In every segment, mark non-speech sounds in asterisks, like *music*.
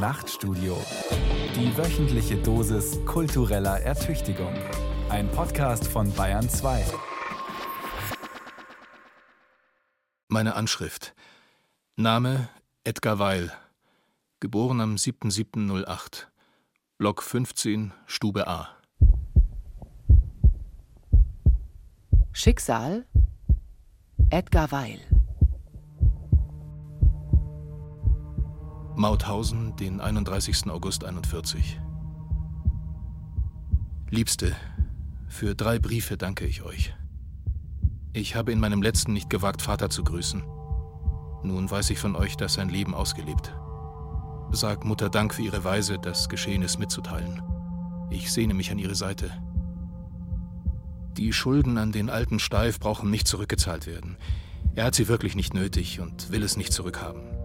Nachtstudio. Die wöchentliche Dosis kultureller Ertüchtigung. Ein Podcast von Bayern 2. Meine Anschrift. Name Edgar Weil. Geboren am 7.7.08. Block 15, Stube A. Schicksal Edgar Weil Mauthausen, den 31. August 41. Liebste, für drei Briefe danke ich euch. Ich habe in meinem letzten nicht gewagt, Vater zu grüßen. Nun weiß ich von euch, dass sein Leben ausgelebt. Sag Mutter Dank für ihre Weise, das Geschehenes mitzuteilen. Ich sehne mich an ihre Seite. Die Schulden an den alten Steif brauchen nicht zurückgezahlt werden. Er hat sie wirklich nicht nötig und will es nicht zurückhaben.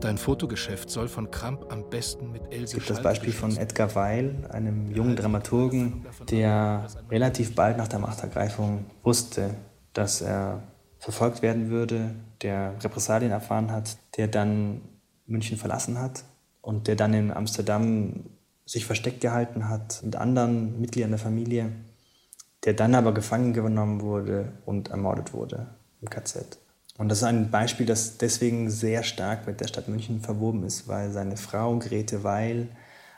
Dein Fotogeschäft soll von Kramp am besten mit Else Es gibt das Beispiel von Edgar Weil, einem jungen Dramaturgen, der relativ bald nach der Machtergreifung wusste, dass er verfolgt werden würde, der Repressalien erfahren hat, der dann München verlassen hat und der dann in Amsterdam sich versteckt gehalten hat mit anderen Mitgliedern der Familie, der dann aber gefangen genommen wurde und ermordet wurde im KZ. Und das ist ein Beispiel, das deswegen sehr stark mit der Stadt München verwoben ist, weil seine Frau Grete Weil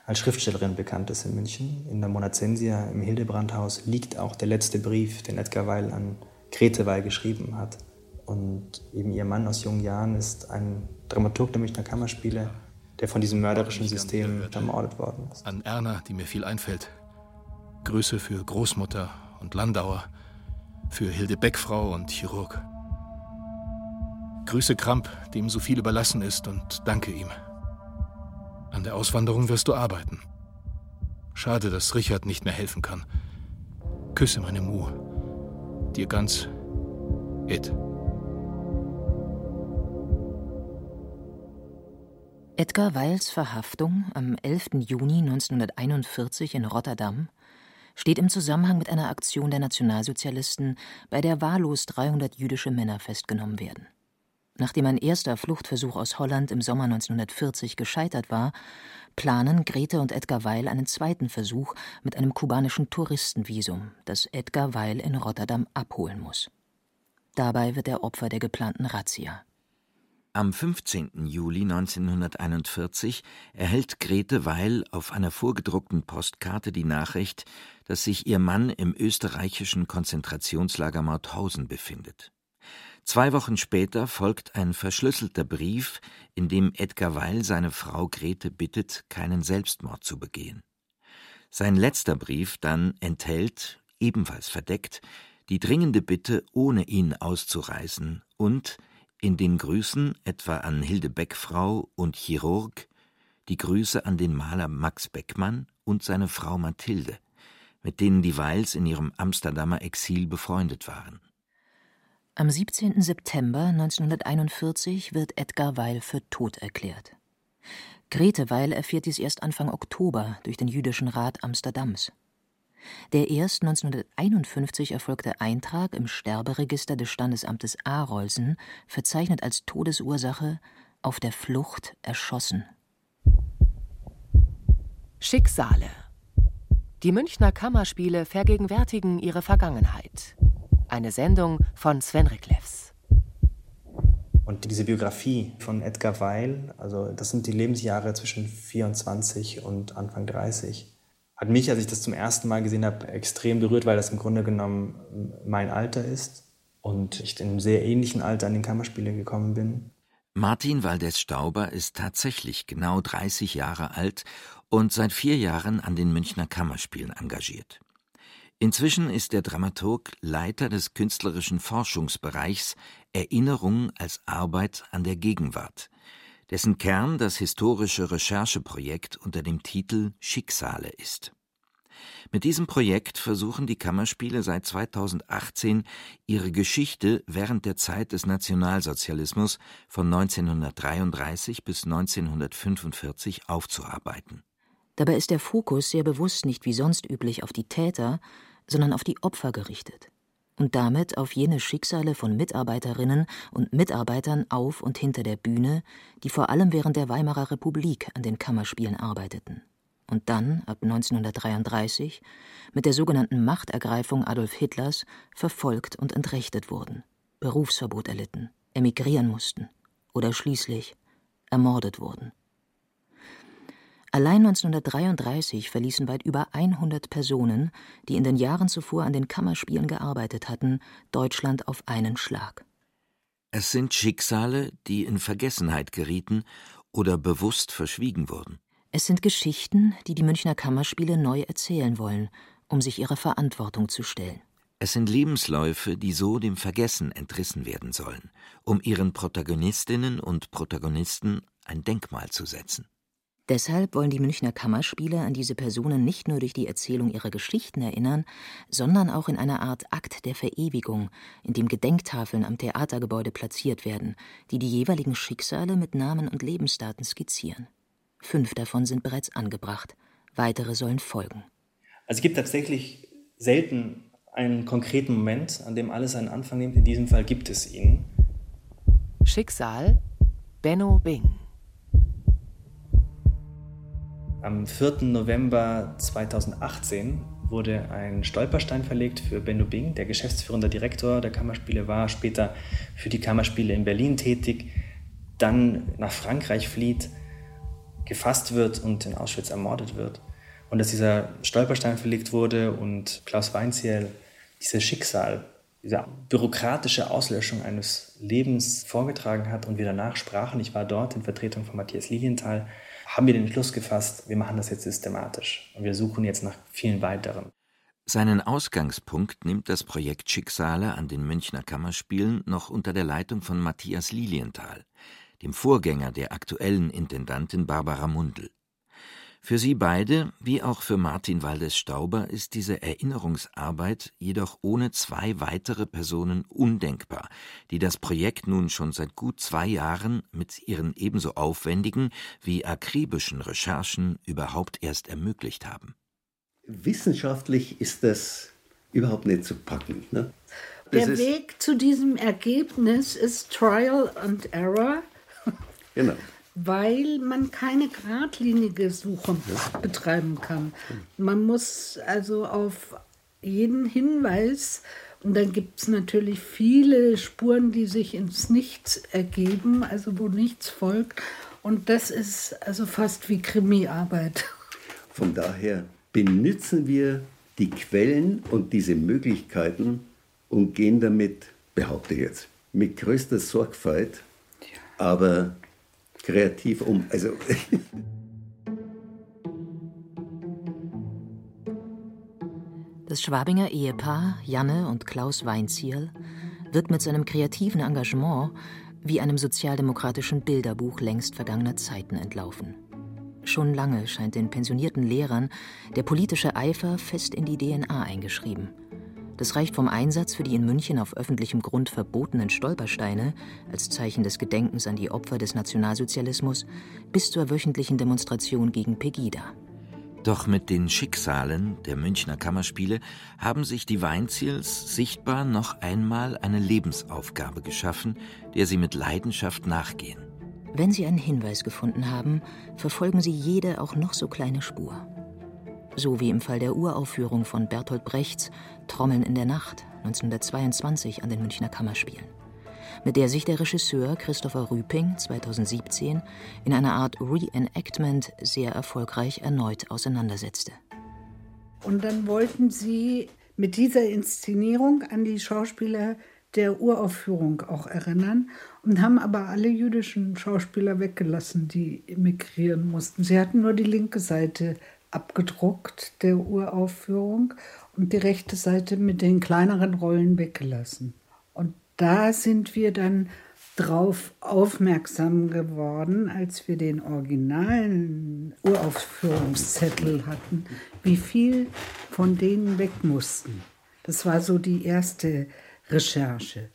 als Schriftstellerin bekannt ist in München. In der Monazensia im Hildebrandhaus liegt auch der letzte Brief, den Edgar Weil an Grete Weil geschrieben hat. Und eben ihr Mann aus jungen Jahren ist ein Dramaturg der Münchner Kammerspiele, der von diesem mörderischen System ermordet worden ist. An Erna, die mir viel einfällt. Grüße für Großmutter und Landauer, für Hilde Beckfrau und Chirurg. Grüße Kramp, dem so viel überlassen ist, und danke ihm. An der Auswanderung wirst du arbeiten. Schade, dass Richard nicht mehr helfen kann. Küsse meine Mu. Dir ganz, Ed. Edgar Weils Verhaftung am 11. Juni 1941 in Rotterdam steht im Zusammenhang mit einer Aktion der Nationalsozialisten, bei der wahllos 300 jüdische Männer festgenommen werden. Nachdem ein erster Fluchtversuch aus Holland im Sommer 1940 gescheitert war, planen Grete und Edgar Weil einen zweiten Versuch mit einem kubanischen Touristenvisum, das Edgar Weil in Rotterdam abholen muss. Dabei wird er Opfer der geplanten Razzia. Am 15. Juli 1941 erhält Grete Weil auf einer vorgedruckten Postkarte die Nachricht, dass sich ihr Mann im österreichischen Konzentrationslager Mauthausen befindet. Zwei Wochen später folgt ein verschlüsselter Brief, in dem Edgar Weil seine Frau Grete bittet, keinen Selbstmord zu begehen. Sein letzter Brief dann enthält, ebenfalls verdeckt, die dringende Bitte, ohne ihn auszureisen und in den Grüßen etwa an Hilde Beckfrau und Chirurg die Grüße an den Maler Max Beckmann und seine Frau Mathilde, mit denen die Weils in ihrem Amsterdamer Exil befreundet waren. Am 17. September 1941 wird Edgar Weil für tot erklärt. Grete Weil erfährt dies erst Anfang Oktober durch den Jüdischen Rat Amsterdams. Der erst 1951 erfolgte Eintrag im Sterberegister des Standesamtes Arolsen verzeichnet als Todesursache auf der Flucht erschossen. Schicksale Die Münchner Kammerspiele vergegenwärtigen ihre Vergangenheit. Eine Sendung von Sven Riklefs. Und diese Biografie von Edgar Weil, also das sind die Lebensjahre zwischen 24 und Anfang 30, hat mich, als ich das zum ersten Mal gesehen habe, extrem berührt, weil das im Grunde genommen mein Alter ist und ich in einem sehr ähnlichen Alter an den Kammerspiele gekommen bin. Martin Waldes Stauber ist tatsächlich genau 30 Jahre alt und seit vier Jahren an den Münchner Kammerspielen engagiert. Inzwischen ist der Dramaturg Leiter des künstlerischen Forschungsbereichs Erinnerung als Arbeit an der Gegenwart, dessen Kern das historische Rechercheprojekt unter dem Titel Schicksale ist. Mit diesem Projekt versuchen die Kammerspiele seit 2018 ihre Geschichte während der Zeit des Nationalsozialismus von 1933 bis 1945 aufzuarbeiten. Dabei ist der Fokus sehr bewusst nicht wie sonst üblich auf die Täter, sondern auf die Opfer gerichtet. und damit auf jene Schicksale von Mitarbeiterinnen und Mitarbeitern auf und hinter der Bühne, die vor allem während der Weimarer Republik an den Kammerspielen arbeiteten und dann, ab 1933, mit der sogenannten Machtergreifung Adolf Hitlers verfolgt und entrechtet wurden, Berufsverbot erlitten, emigrieren mussten oder schließlich ermordet wurden. Allein 1933 verließen weit über 100 Personen, die in den Jahren zuvor an den Kammerspielen gearbeitet hatten, Deutschland auf einen Schlag. Es sind Schicksale, die in Vergessenheit gerieten oder bewusst verschwiegen wurden. Es sind Geschichten, die die Münchner Kammerspiele neu erzählen wollen, um sich ihrer Verantwortung zu stellen. Es sind Lebensläufe, die so dem Vergessen entrissen werden sollen, um ihren Protagonistinnen und Protagonisten ein Denkmal zu setzen. Deshalb wollen die Münchner Kammerspiele an diese Personen nicht nur durch die Erzählung ihrer Geschichten erinnern, sondern auch in einer Art Akt der Verewigung, in dem Gedenktafeln am Theatergebäude platziert werden, die die jeweiligen Schicksale mit Namen und Lebensdaten skizzieren. Fünf davon sind bereits angebracht, weitere sollen folgen. Also es gibt tatsächlich selten einen konkreten Moment, an dem alles einen Anfang nimmt. In diesem Fall gibt es ihn. Schicksal Benno Bing. Am 4. November 2018 wurde ein Stolperstein verlegt für Benno Bing, der geschäftsführender Direktor der Kammerspiele war, später für die Kammerspiele in Berlin tätig, dann nach Frankreich flieht, gefasst wird und in Auschwitz ermordet wird. Und dass dieser Stolperstein verlegt wurde und Klaus Weinziel dieses Schicksal, diese bürokratische Auslöschung eines Lebens vorgetragen hat und wir danach sprachen, ich war dort in Vertretung von Matthias Lilienthal, haben wir den Entschluss gefasst, wir machen das jetzt systematisch und wir suchen jetzt nach vielen weiteren. Seinen Ausgangspunkt nimmt das Projekt Schicksale an den Münchner Kammerspielen noch unter der Leitung von Matthias Lilienthal, dem Vorgänger der aktuellen Intendantin Barbara Mundl. Für sie beide, wie auch für Martin Waldes-Stauber, ist diese Erinnerungsarbeit jedoch ohne zwei weitere Personen undenkbar, die das Projekt nun schon seit gut zwei Jahren mit ihren ebenso aufwendigen wie akribischen Recherchen überhaupt erst ermöglicht haben. Wissenschaftlich ist das überhaupt nicht zu packen. Ne? Der Weg zu diesem Ergebnis ist Trial and Error. Genau weil man keine geradlinige Suche betreiben kann. Man muss also auf jeden Hinweis, und dann gibt es natürlich viele Spuren, die sich ins Nichts ergeben, also wo nichts folgt. Und das ist also fast wie Krimiarbeit. Von daher benutzen wir die Quellen und diese Möglichkeiten und gehen damit, behaupte ich jetzt, mit größter Sorgfalt, aber kreativ um. Also. Das Schwabinger Ehepaar Janne und Klaus Weinzierl wird mit seinem kreativen Engagement wie einem sozialdemokratischen Bilderbuch längst vergangener Zeiten entlaufen. Schon lange scheint den pensionierten Lehrern der politische Eifer fest in die DNA eingeschrieben – das reicht vom Einsatz für die in München auf öffentlichem Grund verbotenen Stolpersteine als Zeichen des Gedenkens an die Opfer des Nationalsozialismus bis zur wöchentlichen Demonstration gegen Pegida. Doch mit den Schicksalen der Münchner Kammerspiele haben sich die Weinziels sichtbar noch einmal eine Lebensaufgabe geschaffen, der sie mit Leidenschaft nachgehen. Wenn sie einen Hinweis gefunden haben, verfolgen sie jede auch noch so kleine Spur so wie im Fall der Uraufführung von Bertolt Brechts Trommeln in der Nacht 1922 an den Münchner Kammerspielen, mit der sich der Regisseur Christopher Rüping 2017 in einer Art Reenactment sehr erfolgreich erneut auseinandersetzte. Und dann wollten sie mit dieser Inszenierung an die Schauspieler der Uraufführung auch erinnern und haben aber alle jüdischen Schauspieler weggelassen, die emigrieren mussten. Sie hatten nur die linke Seite abgedruckt der Uraufführung und die rechte Seite mit den kleineren Rollen weggelassen. Und da sind wir dann drauf aufmerksam geworden, als wir den originalen Uraufführungszettel hatten, wie viel von denen weg mussten. Das war so die erste Recherche.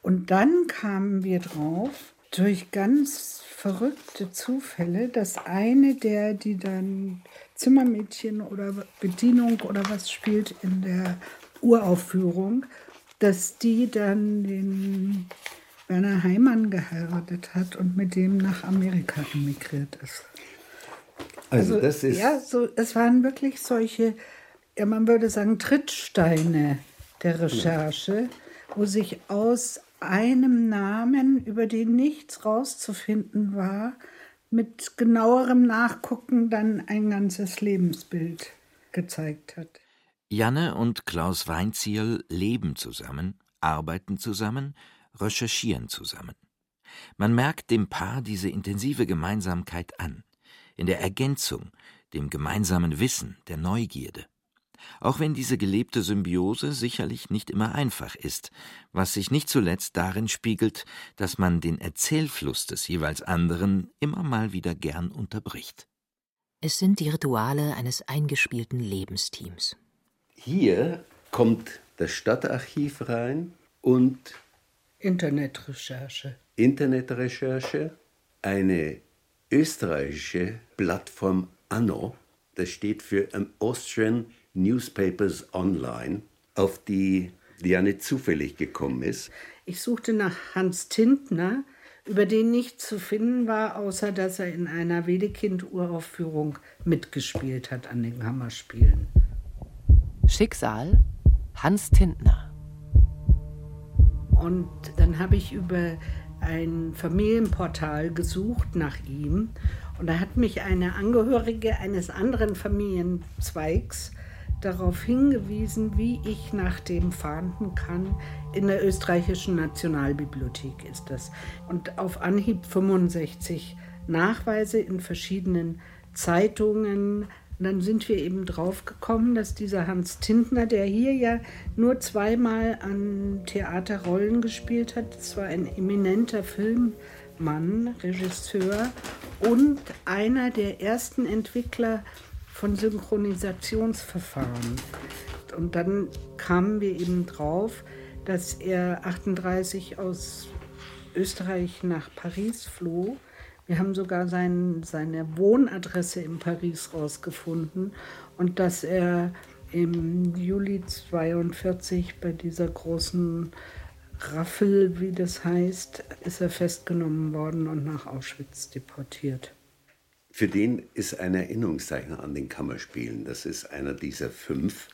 Und dann kamen wir drauf, durch ganz verrückte Zufälle, dass eine der, die dann Zimmermädchen oder Bedienung oder was spielt in der Uraufführung, dass die dann den Werner Heimann geheiratet hat und mit dem nach Amerika emigriert ist. Also, also das ist. Ja, so, es waren wirklich solche, ja, man würde sagen, Trittsteine der Recherche, wo sich aus einem Namen, über den nichts rauszufinden war, mit genauerem Nachgucken dann ein ganzes Lebensbild gezeigt hat. Janne und Klaus Weinzierl leben zusammen, arbeiten zusammen, recherchieren zusammen. Man merkt dem Paar diese intensive Gemeinsamkeit an, in der Ergänzung, dem gemeinsamen Wissen, der Neugierde. Auch wenn diese gelebte Symbiose sicherlich nicht immer einfach ist, was sich nicht zuletzt darin spiegelt, dass man den Erzählfluss des jeweils anderen immer mal wieder gern unterbricht. Es sind die Rituale eines eingespielten Lebensteams. Hier kommt das Stadtarchiv rein und Internetrecherche. Internetrecherche, eine österreichische Plattform Anno, das steht für Austrian Newspapers Online, auf die Diane zufällig gekommen ist. Ich suchte nach Hans Tintner, über den nichts zu finden war, außer dass er in einer Wedekind-Uraufführung mitgespielt hat an den Kammerspielen. Schicksal Hans Tintner. Und dann habe ich über ein Familienportal gesucht nach ihm. Und da hat mich eine Angehörige eines anderen Familienzweigs darauf hingewiesen, wie ich nach dem fahnden kann. In der österreichischen Nationalbibliothek ist das. Und auf Anhieb 65 Nachweise in verschiedenen Zeitungen. Und dann sind wir eben drauf gekommen, dass dieser Hans Tintner, der hier ja nur zweimal an Theaterrollen gespielt hat, das war ein eminenter Filmmann, Regisseur und einer der ersten Entwickler von Synchronisationsverfahren. Und dann kamen wir eben drauf, dass er 38 aus Österreich nach Paris floh. Wir haben sogar sein, seine Wohnadresse in Paris rausgefunden und dass er im Juli 42 bei dieser großen Raffel, wie das heißt, ist er festgenommen worden und nach Auschwitz deportiert. Für den ist ein Erinnerungszeichen an den Kammerspielen. Das ist einer dieser fünf.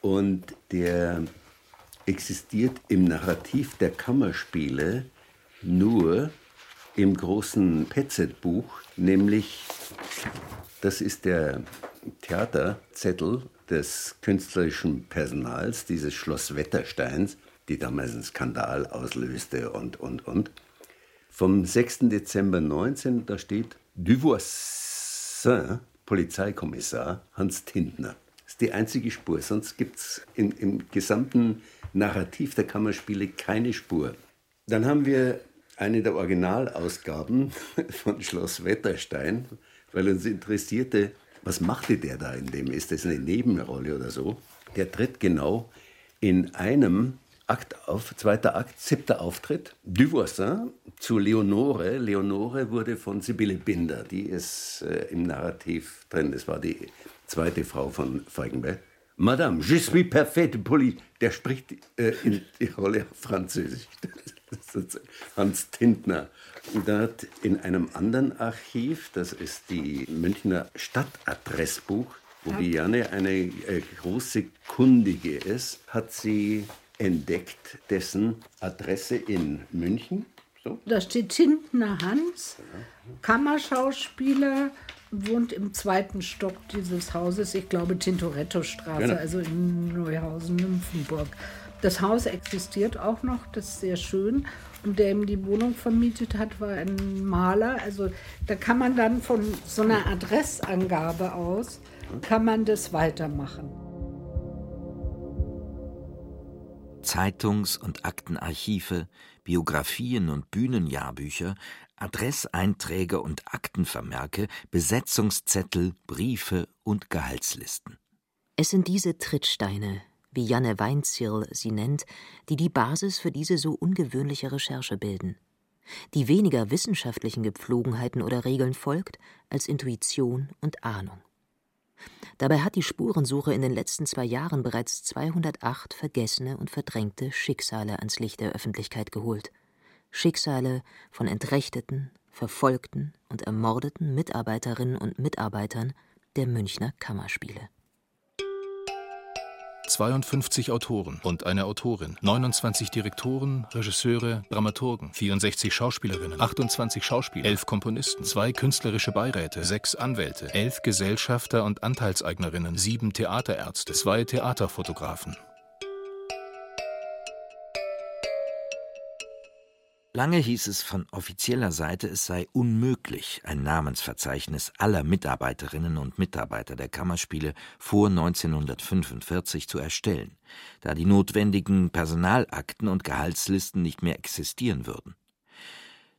Und der existiert im Narrativ der Kammerspiele nur im großen Petzet-Buch, nämlich das ist der Theaterzettel des künstlerischen Personals dieses Schloss Wettersteins, die damals einen Skandal auslöste und, und, und. Vom 6. Dezember 19, da steht Duvoisin, Polizeikommissar Hans Tintner. Das ist die einzige Spur, sonst gibt es im gesamten Narrativ der Kammerspiele keine Spur. Dann haben wir eine der Originalausgaben *laughs* von Schloss Wetterstein, weil uns interessierte, was machte der da in dem? Ist das eine Nebenrolle oder so? Der tritt genau in einem Akt auf, zweiter Akt, siebter Auftritt. Duvoisin zu Leonore. Leonore wurde von Sibylle Binder, die ist äh, im Narrativ drin. Das war die zweite Frau von Feigenberg. Madame, je suis parfaite poli. Der spricht äh, in die Rolle auf Französisch. *laughs* Hans Tintner. Und dann hat in einem anderen Archiv, das ist die Münchner Stadtadressbuch, wo die Janne eine äh, große Kundige ist, hat sie entdeckt dessen Adresse in München. So. Da steht Tintner Hans, Kammerschauspieler, wohnt im zweiten Stock dieses Hauses, ich glaube Tintoretto-Straße, genau. also in Neuhausen-Nymphenburg. Das Haus existiert auch noch, das ist sehr schön. Und der ihm die Wohnung vermietet hat, war ein Maler. Also da kann man dann von so einer Adressangabe aus, kann man das weitermachen. Zeitungs- und Aktenarchive, Biografien und Bühnenjahrbücher, Adresseinträge und Aktenvermerke, Besetzungszettel, Briefe und Gehaltslisten. Es sind diese Trittsteine, wie Janne Weinzierl sie nennt, die die Basis für diese so ungewöhnliche Recherche bilden, die weniger wissenschaftlichen Gepflogenheiten oder Regeln folgt als Intuition und Ahnung. Dabei hat die Spurensuche in den letzten zwei Jahren bereits 208 vergessene und verdrängte Schicksale ans Licht der Öffentlichkeit geholt. Schicksale von entrechteten, verfolgten und ermordeten Mitarbeiterinnen und Mitarbeitern der Münchner Kammerspiele. 52 Autoren und eine Autorin, 29 Direktoren, Regisseure, Dramaturgen, 64 Schauspielerinnen, 28 Schauspieler, 11 Komponisten, zwei künstlerische Beiräte, sechs Anwälte, 11 Gesellschafter und Anteilseignerinnen, sieben Theaterärzte, zwei Theaterfotografen, Lange hieß es von offizieller Seite, es sei unmöglich, ein Namensverzeichnis aller Mitarbeiterinnen und Mitarbeiter der Kammerspiele vor 1945 zu erstellen, da die notwendigen Personalakten und Gehaltslisten nicht mehr existieren würden.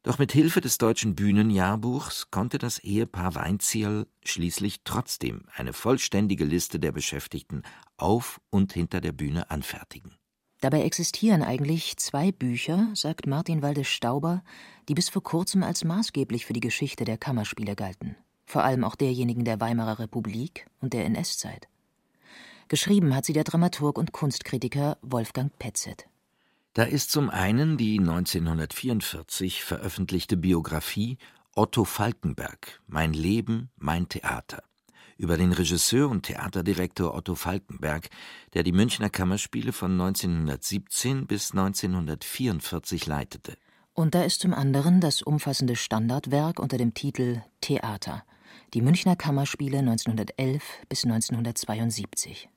Doch mit Hilfe des deutschen Bühnenjahrbuchs konnte das Ehepaar Weinzierl schließlich trotzdem eine vollständige Liste der Beschäftigten auf und hinter der Bühne anfertigen. Dabei existieren eigentlich zwei Bücher, sagt Martin Waldes-Stauber, die bis vor kurzem als maßgeblich für die Geschichte der Kammerspiele galten, vor allem auch derjenigen der Weimarer Republik und der NS-Zeit. Geschrieben hat sie der Dramaturg und Kunstkritiker Wolfgang Petzet. Da ist zum einen die 1944 veröffentlichte Biografie Otto Falkenberg Mein Leben, mein Theater über den Regisseur und Theaterdirektor Otto Falkenberg, der die Münchner Kammerspiele von 1917 bis 1944 leitete. Und da ist zum anderen das umfassende Standardwerk unter dem Titel Theater, die Münchner Kammerspiele 1911 bis 1972.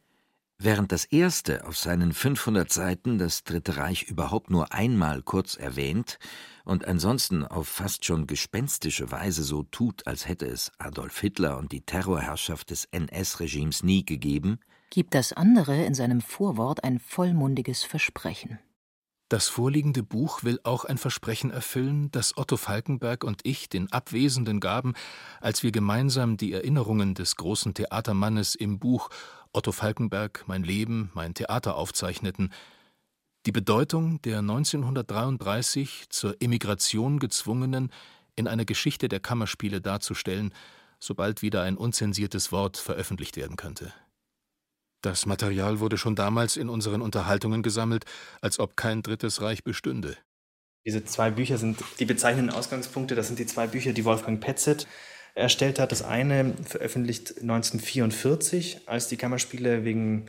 Während das erste auf seinen 500 Seiten das Dritte Reich überhaupt nur einmal kurz erwähnt und ansonsten auf fast schon gespenstische Weise so tut, als hätte es Adolf Hitler und die Terrorherrschaft des NS-Regimes nie gegeben, gibt das andere in seinem Vorwort ein vollmundiges Versprechen. Das vorliegende Buch will auch ein Versprechen erfüllen, das Otto Falkenberg und ich den Abwesenden gaben, als wir gemeinsam die Erinnerungen des großen Theatermannes im Buch Otto Falkenberg Mein Leben, mein Theater aufzeichneten, die Bedeutung der 1933 zur Emigration gezwungenen in einer Geschichte der Kammerspiele darzustellen, sobald wieder ein unzensiertes Wort veröffentlicht werden könnte. Das Material wurde schon damals in unseren Unterhaltungen gesammelt, als ob kein Drittes Reich bestünde. Diese zwei Bücher sind die bezeichnenden Ausgangspunkte. Das sind die zwei Bücher, die Wolfgang Petzet erstellt hat. Das eine veröffentlicht 1944, als die Kammerspiele wegen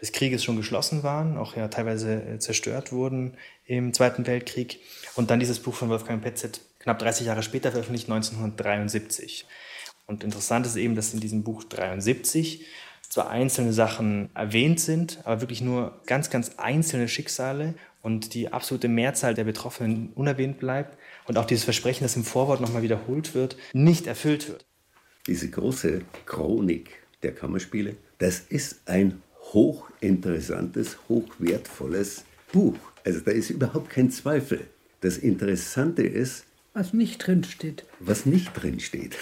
des Krieges schon geschlossen waren, auch ja teilweise äh, zerstört wurden im Zweiten Weltkrieg. Und dann dieses Buch von Wolfgang Petzet knapp 30 Jahre später veröffentlicht, 1973. Und interessant ist eben, dass in diesem Buch 73 zwar einzelne Sachen erwähnt sind, aber wirklich nur ganz, ganz einzelne Schicksale und die absolute Mehrzahl der Betroffenen unerwähnt bleibt und auch dieses Versprechen, das im Vorwort nochmal wiederholt wird, nicht erfüllt wird. Diese große Chronik der Kammerspiele, das ist ein hochinteressantes, hochwertvolles Buch. Also da ist überhaupt kein Zweifel. Das Interessante ist, was nicht drinsteht. Was nicht drinsteht.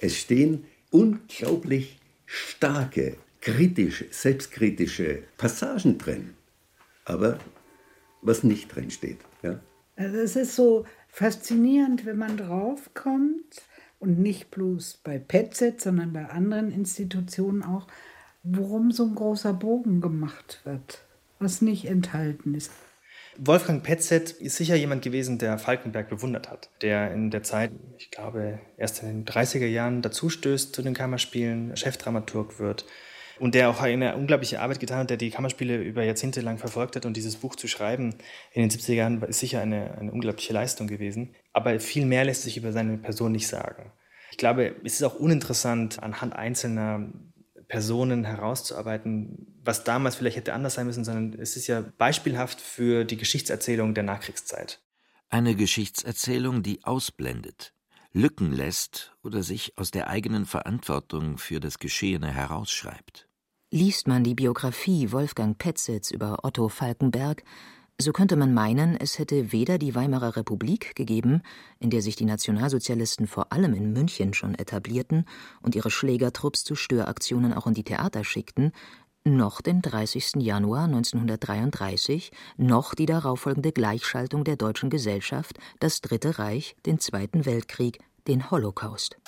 Es stehen unglaublich starke, kritische, selbstkritische Passagen drin. Aber was nicht drinsteht. Ja? Also es ist so faszinierend, wenn man draufkommt und nicht bloß bei PETZ, sondern bei anderen Institutionen auch, worum so ein großer Bogen gemacht wird, was nicht enthalten ist. Wolfgang Petzet ist sicher jemand gewesen, der Falkenberg bewundert hat, der in der Zeit, ich glaube, erst in den 30er Jahren dazustößt zu den Kammerspielen, Chefdramaturg wird und der auch eine unglaubliche Arbeit getan hat, der die Kammerspiele über Jahrzehnte lang verfolgt hat und dieses Buch zu schreiben in den 70er Jahren ist sicher eine, eine unglaubliche Leistung gewesen. Aber viel mehr lässt sich über seine Person nicht sagen. Ich glaube, es ist auch uninteressant, anhand einzelner Personen herauszuarbeiten, was damals vielleicht hätte anders sein müssen, sondern es ist ja beispielhaft für die Geschichtserzählung der Nachkriegszeit. Eine Geschichtserzählung, die ausblendet, Lücken lässt oder sich aus der eigenen Verantwortung für das Geschehene herausschreibt. Liest man die Biografie Wolfgang Petzets über Otto Falkenberg, so könnte man meinen, es hätte weder die Weimarer Republik gegeben, in der sich die Nationalsozialisten vor allem in München schon etablierten und ihre Schlägertrupps zu Störaktionen auch in die Theater schickten, noch den 30. Januar 1933, noch die darauffolgende Gleichschaltung der deutschen Gesellschaft, das Dritte Reich, den Zweiten Weltkrieg, den Holocaust.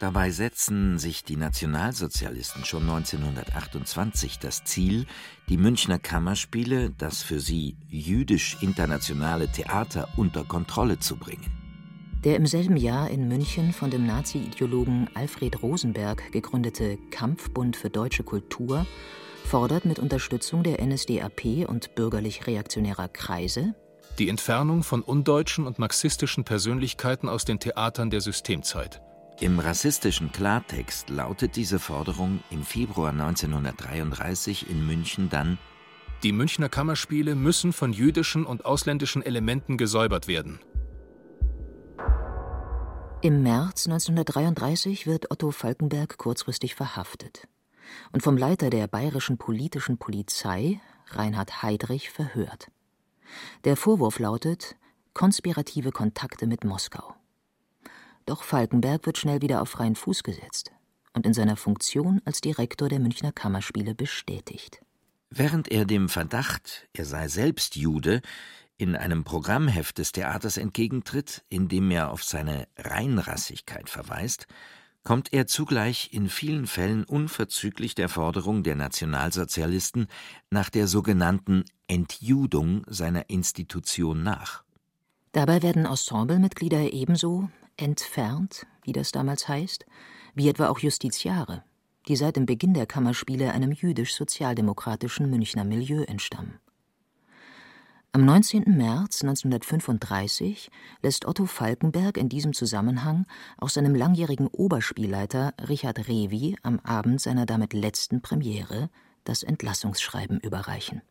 Dabei setzen sich die Nationalsozialisten schon 1928 das Ziel, die Münchner Kammerspiele, das für sie jüdisch-internationale Theater, unter Kontrolle zu bringen. Der im selben Jahr in München von dem Nazi-Ideologen Alfred Rosenberg gegründete Kampfbund für deutsche Kultur fordert mit Unterstützung der NSDAP und bürgerlich-reaktionärer Kreise die Entfernung von undeutschen und marxistischen Persönlichkeiten aus den Theatern der Systemzeit. Im rassistischen Klartext lautet diese Forderung im Februar 1933 in München dann Die Münchner Kammerspiele müssen von jüdischen und ausländischen Elementen gesäubert werden. Im März 1933 wird Otto Falkenberg kurzfristig verhaftet und vom Leiter der bayerischen politischen Polizei, Reinhard Heydrich, verhört. Der Vorwurf lautet konspirative Kontakte mit Moskau. Doch Falkenberg wird schnell wieder auf freien Fuß gesetzt und in seiner Funktion als Direktor der Münchner Kammerspiele bestätigt. Während er dem Verdacht, er sei selbst Jude, in einem Programmheft des Theaters entgegentritt, in dem er auf seine Reinrassigkeit verweist, kommt er zugleich in vielen Fällen unverzüglich der Forderung der Nationalsozialisten nach der sogenannten Entjudung seiner Institution nach. Dabei werden Ensemblemitglieder ebenso entfernt, wie das damals heißt, wie etwa auch Justiziare, die seit dem Beginn der Kammerspiele einem jüdisch-sozialdemokratischen Münchner Milieu entstammen. Am 19. März 1935 lässt Otto Falkenberg in diesem Zusammenhang auch seinem langjährigen Oberspielleiter Richard Revi am Abend seiner damit letzten Premiere das Entlassungsschreiben überreichen.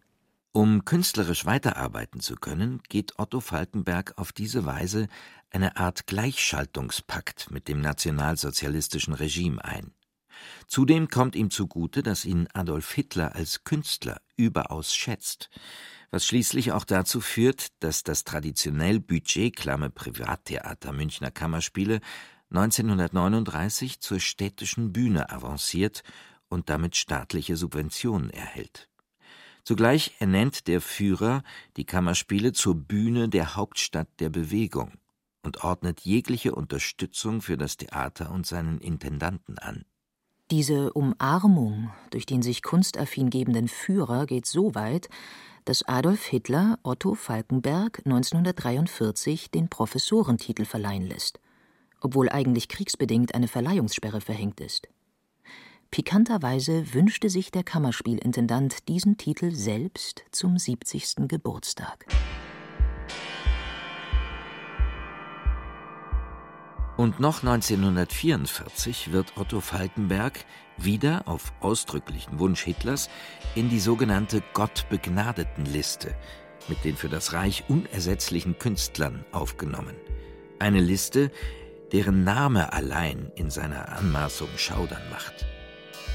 Um künstlerisch weiterarbeiten zu können, geht Otto Falkenberg auf diese Weise eine Art Gleichschaltungspakt mit dem nationalsozialistischen Regime ein. Zudem kommt ihm zugute, dass ihn Adolf Hitler als Künstler überaus schätzt was schließlich auch dazu führt, dass das traditionell budgetklamme Privattheater Münchner Kammerspiele 1939 zur städtischen Bühne avanciert und damit staatliche Subventionen erhält. Zugleich ernennt der Führer die Kammerspiele zur Bühne der Hauptstadt der Bewegung und ordnet jegliche Unterstützung für das Theater und seinen Intendanten an. Diese Umarmung durch den sich kunstaffin gebenden Führer geht so weit, dass Adolf Hitler Otto Falkenberg 1943 den Professorentitel verleihen lässt, obwohl eigentlich kriegsbedingt eine Verleihungssperre verhängt ist. Pikanterweise wünschte sich der Kammerspielintendant diesen Titel selbst zum 70. Geburtstag. Und noch 1944 wird Otto Falkenberg wieder auf ausdrücklichen Wunsch Hitlers in die sogenannte Gottbegnadetenliste mit den für das Reich unersetzlichen Künstlern aufgenommen. Eine Liste, deren Name allein in seiner Anmaßung schaudern macht.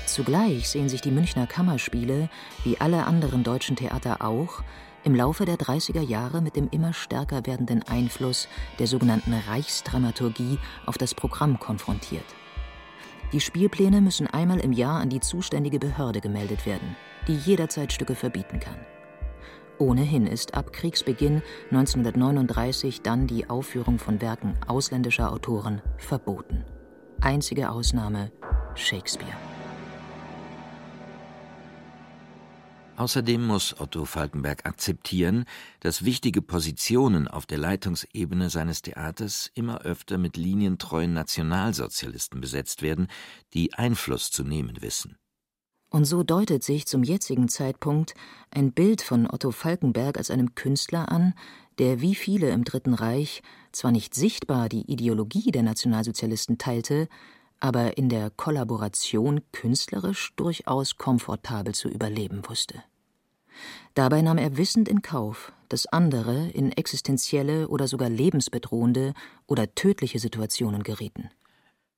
Zugleich sehen sich die Münchner Kammerspiele, wie alle anderen deutschen Theater auch, im Laufe der 30er Jahre mit dem immer stärker werdenden Einfluss der sogenannten Reichsdramaturgie auf das Programm konfrontiert. Die Spielpläne müssen einmal im Jahr an die zuständige Behörde gemeldet werden, die jederzeit Stücke verbieten kann. Ohnehin ist ab Kriegsbeginn 1939 dann die Aufführung von Werken ausländischer Autoren verboten. Einzige Ausnahme Shakespeare. Außerdem muss Otto Falkenberg akzeptieren, dass wichtige Positionen auf der Leitungsebene seines Theaters immer öfter mit linientreuen Nationalsozialisten besetzt werden, die Einfluss zu nehmen wissen. Und so deutet sich zum jetzigen Zeitpunkt ein Bild von Otto Falkenberg als einem Künstler an, der wie viele im Dritten Reich zwar nicht sichtbar die Ideologie der Nationalsozialisten teilte, aber in der Kollaboration künstlerisch durchaus komfortabel zu überleben wusste. Dabei nahm er wissend in Kauf, dass andere in existenzielle oder sogar lebensbedrohende oder tödliche Situationen gerieten.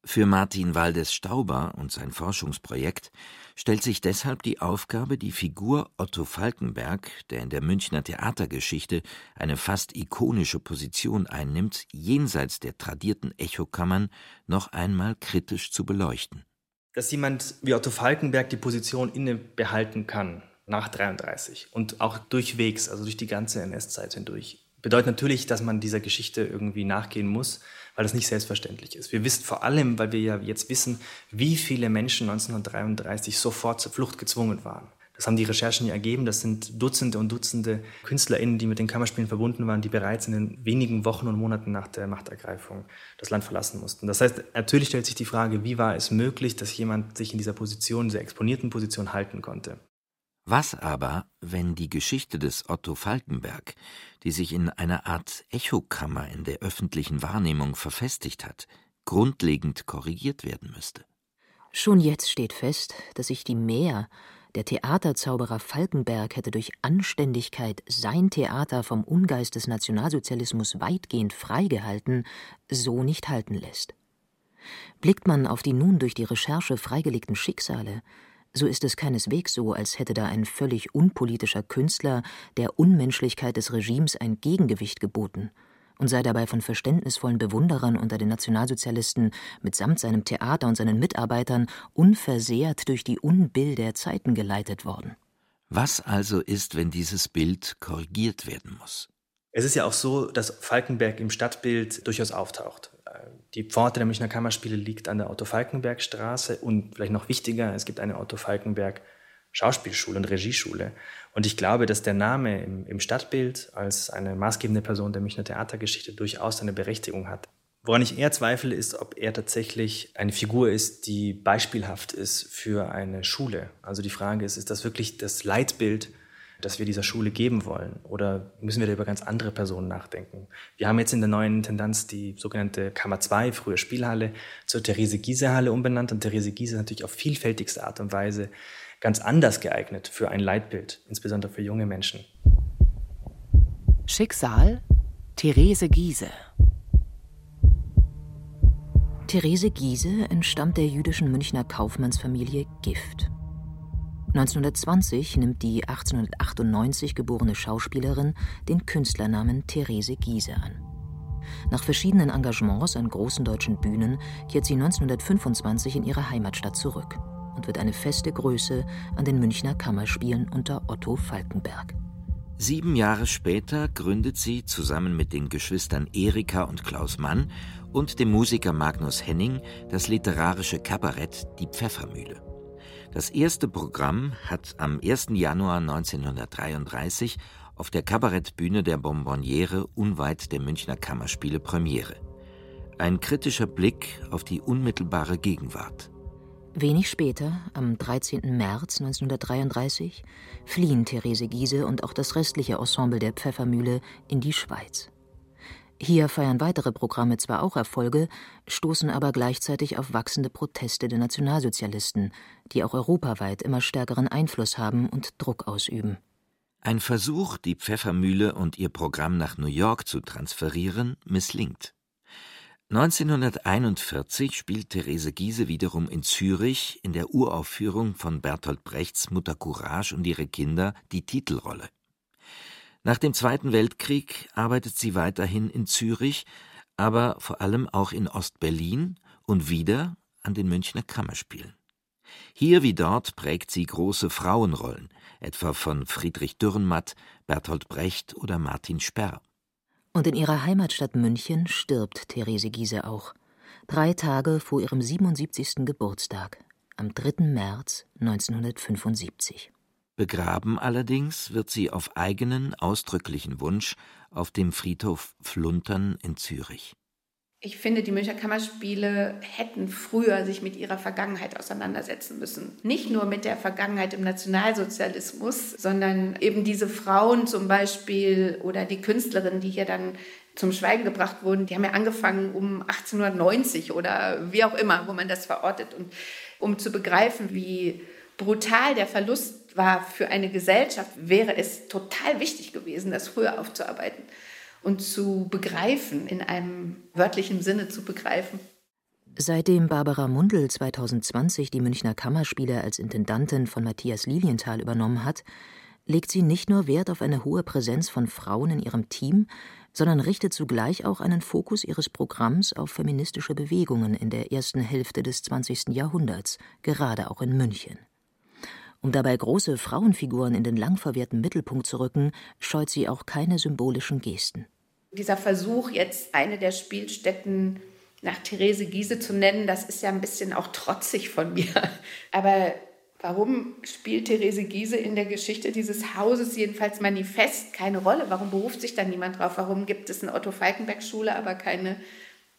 Für Martin Waldes Stauber und sein Forschungsprojekt stellt sich deshalb die Aufgabe, die Figur Otto Falkenberg, der in der Münchner Theatergeschichte eine fast ikonische Position einnimmt, jenseits der tradierten Echokammern noch einmal kritisch zu beleuchten. Dass jemand wie Otto Falkenberg die Position inne behalten kann nach 33 und auch durchwegs, also durch die ganze NS-Zeit hindurch, bedeutet natürlich, dass man dieser Geschichte irgendwie nachgehen muss, weil das nicht selbstverständlich ist. Wir wissen vor allem, weil wir ja jetzt wissen, wie viele Menschen 1933 sofort zur Flucht gezwungen waren. Das haben die Recherchen ja ergeben. Das sind Dutzende und Dutzende KünstlerInnen, die mit den Kammerspielen verbunden waren, die bereits in den wenigen Wochen und Monaten nach der Machtergreifung das Land verlassen mussten. Das heißt, natürlich stellt sich die Frage, wie war es möglich, dass jemand sich in dieser Position, dieser exponierten Position halten konnte. Was aber, wenn die Geschichte des Otto Falkenberg, die sich in einer Art Echokammer in der öffentlichen Wahrnehmung verfestigt hat, grundlegend korrigiert werden müsste? Schon jetzt steht fest, dass sich die Mehr der Theaterzauberer Falkenberg hätte durch Anständigkeit sein Theater vom Ungeist des Nationalsozialismus weitgehend freigehalten, so nicht halten lässt. Blickt man auf die nun durch die Recherche freigelegten Schicksale, so ist es keineswegs so, als hätte da ein völlig unpolitischer Künstler der Unmenschlichkeit des Regimes ein Gegengewicht geboten und sei dabei von verständnisvollen Bewunderern unter den Nationalsozialisten mitsamt seinem Theater und seinen Mitarbeitern unversehrt durch die Unbill der Zeiten geleitet worden. Was also ist, wenn dieses Bild korrigiert werden muss? Es ist ja auch so, dass Falkenberg im Stadtbild durchaus auftaucht. Die Pforte der Münchner Kammerspiele liegt an der Otto-Falkenberg-Straße und vielleicht noch wichtiger, es gibt eine Otto-Falkenberg- Schauspielschule und Regieschule. Und ich glaube, dass der Name im, im Stadtbild als eine maßgebende Person der Münchner Theatergeschichte durchaus eine Berechtigung hat. Woran ich eher zweifle, ist, ob er tatsächlich eine Figur ist, die beispielhaft ist für eine Schule. Also die Frage ist, ist das wirklich das Leitbild, das wir dieser Schule geben wollen? Oder müssen wir da über ganz andere Personen nachdenken? Wir haben jetzt in der neuen Intendanz die sogenannte Kammer 2, früher Spielhalle, zur Therese-Giese-Halle umbenannt. Und Therese Giese ist natürlich auf vielfältigste Art und Weise ganz anders geeignet für ein Leitbild, insbesondere für junge Menschen. Schicksal Therese Giese Therese Giese entstammt der jüdischen Münchner Kaufmannsfamilie Gift. 1920 nimmt die 1898 geborene Schauspielerin den Künstlernamen Therese Giese an. Nach verschiedenen Engagements an großen deutschen Bühnen kehrt sie 1925 in ihre Heimatstadt zurück und wird eine feste Größe an den Münchner Kammerspielen unter Otto Falkenberg. Sieben Jahre später gründet sie zusammen mit den Geschwistern Erika und Klaus Mann und dem Musiker Magnus Henning das literarische Kabarett Die Pfeffermühle. Das erste Programm hat am 1. Januar 1933 auf der Kabarettbühne der Bonbonniere unweit der Münchner Kammerspiele Premiere. Ein kritischer Blick auf die unmittelbare Gegenwart. Wenig später, am 13. März 1933, fliehen Therese Giese und auch das restliche Ensemble der Pfeffermühle in die Schweiz. Hier feiern weitere Programme zwar auch Erfolge, stoßen aber gleichzeitig auf wachsende Proteste der Nationalsozialisten, die auch europaweit immer stärkeren Einfluss haben und Druck ausüben. Ein Versuch, die Pfeffermühle und ihr Programm nach New York zu transferieren, misslingt. 1941 spielt Therese Giese wiederum in Zürich in der Uraufführung von Bertolt Brechts Mutter Courage und ihre Kinder die Titelrolle. Nach dem Zweiten Weltkrieg arbeitet sie weiterhin in Zürich, aber vor allem auch in Ostberlin und wieder an den Münchner Kammerspielen. Hier wie dort prägt sie große Frauenrollen, etwa von Friedrich Dürrenmatt, Bertolt Brecht oder Martin Sperr. Und in ihrer Heimatstadt München stirbt Therese Giese auch. Drei Tage vor ihrem 77. Geburtstag, am 3. März 1975. Begraben allerdings wird sie auf eigenen, ausdrücklichen Wunsch auf dem Friedhof Fluntern in Zürich. Ich finde, die Münchner Kammerspiele hätten früher sich mit ihrer Vergangenheit auseinandersetzen müssen. Nicht nur mit der Vergangenheit im Nationalsozialismus, sondern eben diese Frauen zum Beispiel oder die Künstlerinnen, die hier dann zum Schweigen gebracht wurden, die haben ja angefangen um 1890 oder wie auch immer, wo man das verortet. Und um zu begreifen, wie brutal der Verlust war für eine Gesellschaft, wäre es total wichtig gewesen, das früher aufzuarbeiten und zu begreifen, in einem wörtlichen Sinne zu begreifen. Seitdem Barbara Mundl 2020 die Münchner Kammerspiele als Intendantin von Matthias Lilienthal übernommen hat, legt sie nicht nur Wert auf eine hohe Präsenz von Frauen in ihrem Team, sondern richtet zugleich auch einen Fokus ihres Programms auf feministische Bewegungen in der ersten Hälfte des 20. Jahrhunderts, gerade auch in München. Um dabei große Frauenfiguren in den lang verwehrten Mittelpunkt zu rücken, scheut sie auch keine symbolischen Gesten. Dieser Versuch, jetzt eine der Spielstätten nach Therese Giese zu nennen, das ist ja ein bisschen auch trotzig von mir. *laughs* Aber warum spielt Therese Giese in der Geschichte dieses Hauses, jedenfalls manifest, keine Rolle? Warum beruft sich da niemand drauf? Warum gibt es eine Otto-Falkenberg-Schule, aber keine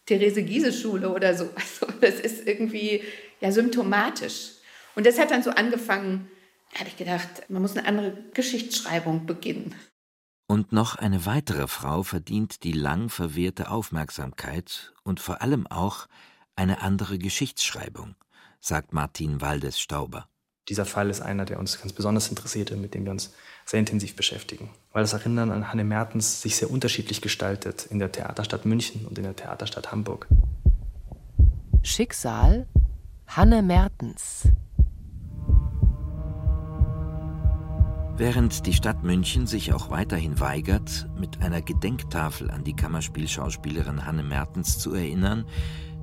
Therese Giese-Schule oder so? *laughs* Also das ist irgendwie ja symptomatisch. Und das hat dann so angefangen, habe ich gedacht, man muss eine andere Geschichtsschreibung beginnen. Und noch eine weitere Frau verdient die lang verwehrte Aufmerksamkeit und vor allem auch eine andere Geschichtsschreibung, sagt Martin Waldes Stauber. Dieser Fall ist einer, der uns ganz besonders interessiert und mit dem wir uns sehr intensiv beschäftigen, weil das Erinnern an Hanne Mertens sich sehr unterschiedlich gestaltet in der Theaterstadt München und in der Theaterstadt Hamburg. Schicksal Hanne Mertens Während die Stadt München sich auch weiterhin weigert, mit einer Gedenktafel an die Kammerspielschauspielerin Hanne Mertens zu erinnern,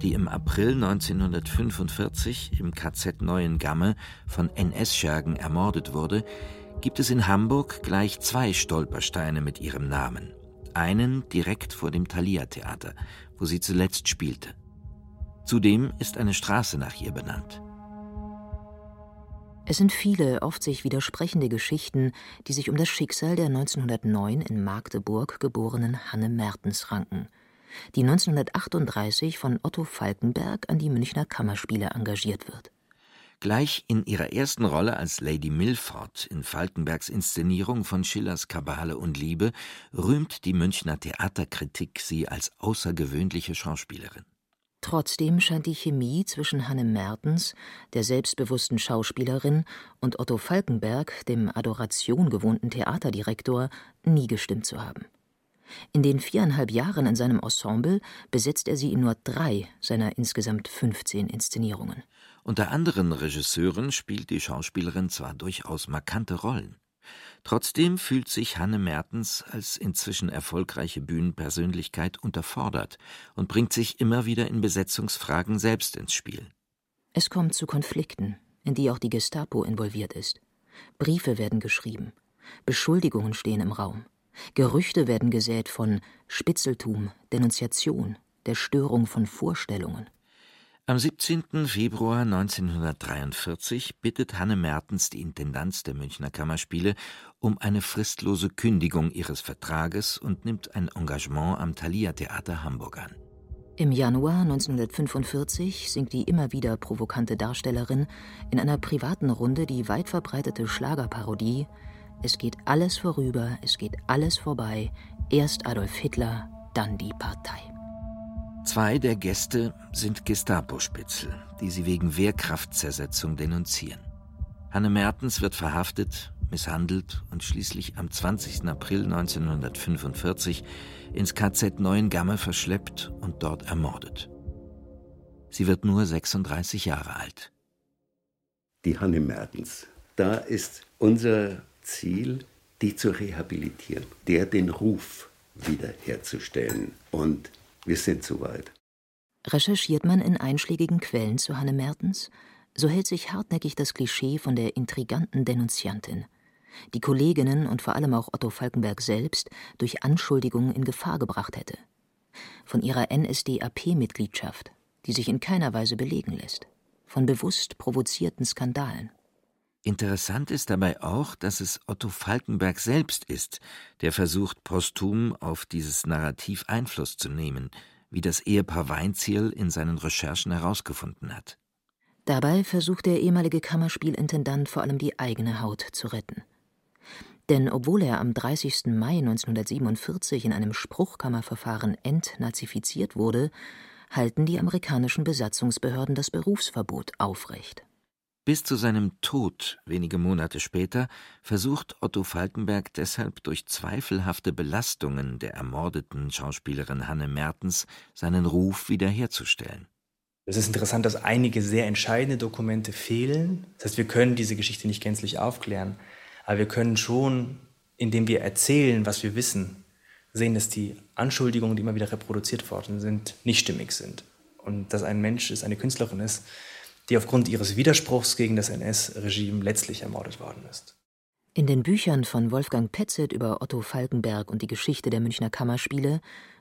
die im April 1945 im KZ Neuengamme von NS-Schergen ermordet wurde, gibt es in Hamburg gleich zwei Stolpersteine mit ihrem Namen. Einen direkt vor dem Thalia-Theater, wo sie zuletzt spielte. Zudem ist eine Straße nach ihr benannt. Es sind viele, oft sich widersprechende Geschichten, die sich um das Schicksal der 1909 in Magdeburg geborenen Hanne Mertens ranken, die 1938 von Otto Falkenberg an die Münchner Kammerspiele engagiert wird. Gleich in ihrer ersten Rolle als Lady Milford in Falkenbergs Inszenierung von Schillers Kabale und Liebe rühmt die Münchner Theaterkritik sie als außergewöhnliche Schauspielerin. Trotzdem scheint die Chemie zwischen Hanne Mertens, der selbstbewussten Schauspielerin, und Otto Falkenberg, dem Adoration gewohnten Theaterdirektor, nie gestimmt zu haben. In den viereinhalb Jahren in seinem Ensemble besetzt er sie in nur drei seiner insgesamt 15 Inszenierungen. Unter anderen Regisseuren spielt die Schauspielerin zwar durchaus markante Rollen. Trotzdem fühlt sich Hanne Mertens als inzwischen erfolgreiche Bühnenpersönlichkeit unterfordert und bringt sich immer wieder in Besetzungsfragen selbst ins Spiel. Es kommt zu Konflikten, in die auch die Gestapo involviert ist. Briefe werden geschrieben, Beschuldigungen stehen im Raum, Gerüchte werden gesät von Spitzeltum, Denunziation, der Störung von Vorstellungen. Am 17. Februar 1943 bittet Hanne Mertens die Intendanz der Münchner Kammerspiele um eine fristlose Kündigung ihres Vertrages und nimmt ein Engagement am Thalia Theater Hamburg an. Im Januar 1945 singt die immer wieder provokante Darstellerin in einer privaten Runde die weit verbreitete Schlagerparodie Es geht alles vorüber, es geht alles vorbei, erst Adolf Hitler, dann die Partei. Zwei der Gäste sind Gestapo-Spitzel, die sie wegen Wehrkraftzersetzung denunzieren. Hanne Mertens wird verhaftet, misshandelt und schließlich am 20. April 1945 ins KZ Neuengamme verschleppt und dort ermordet. Sie wird nur 36 Jahre alt. Die Hanne Mertens, da ist unser Ziel, die zu rehabilitieren, der den Ruf wiederherzustellen und wir sind soweit. Recherchiert man in einschlägigen Quellen zu Hanne Mertens, so hält sich hartnäckig das Klischee von der intriganten Denunziantin, die Kolleginnen und vor allem auch Otto Falkenberg selbst durch Anschuldigungen in Gefahr gebracht hätte. Von ihrer NSDAP-Mitgliedschaft, die sich in keiner Weise belegen lässt. Von bewusst provozierten Skandalen. Interessant ist dabei auch, dass es Otto Falkenberg selbst ist, der versucht, posthum auf dieses Narrativ Einfluss zu nehmen, wie das Ehepaar Weinzierl in seinen Recherchen herausgefunden hat. Dabei versucht der ehemalige Kammerspielintendant vor allem die eigene Haut zu retten. Denn obwohl er am 30. Mai 1947 in einem Spruchkammerverfahren entnazifiziert wurde, halten die amerikanischen Besatzungsbehörden das Berufsverbot aufrecht. Bis zu seinem Tod wenige Monate später versucht Otto Falkenberg deshalb durch zweifelhafte Belastungen der ermordeten Schauspielerin Hanne Mertens seinen Ruf wiederherzustellen. Es ist interessant, dass einige sehr entscheidende Dokumente fehlen. Das heißt, wir können diese Geschichte nicht gänzlich aufklären, aber wir können schon, indem wir erzählen, was wir wissen, sehen, dass die Anschuldigungen, die immer wieder reproduziert worden sind, nicht stimmig sind. Und dass ein Mensch ist, eine Künstlerin ist, die aufgrund ihres Widerspruchs gegen das NS-Regime letztlich ermordet worden ist. In den Büchern von Wolfgang Petzet über Otto Falkenberg und die Geschichte der Münchner Kammerspiele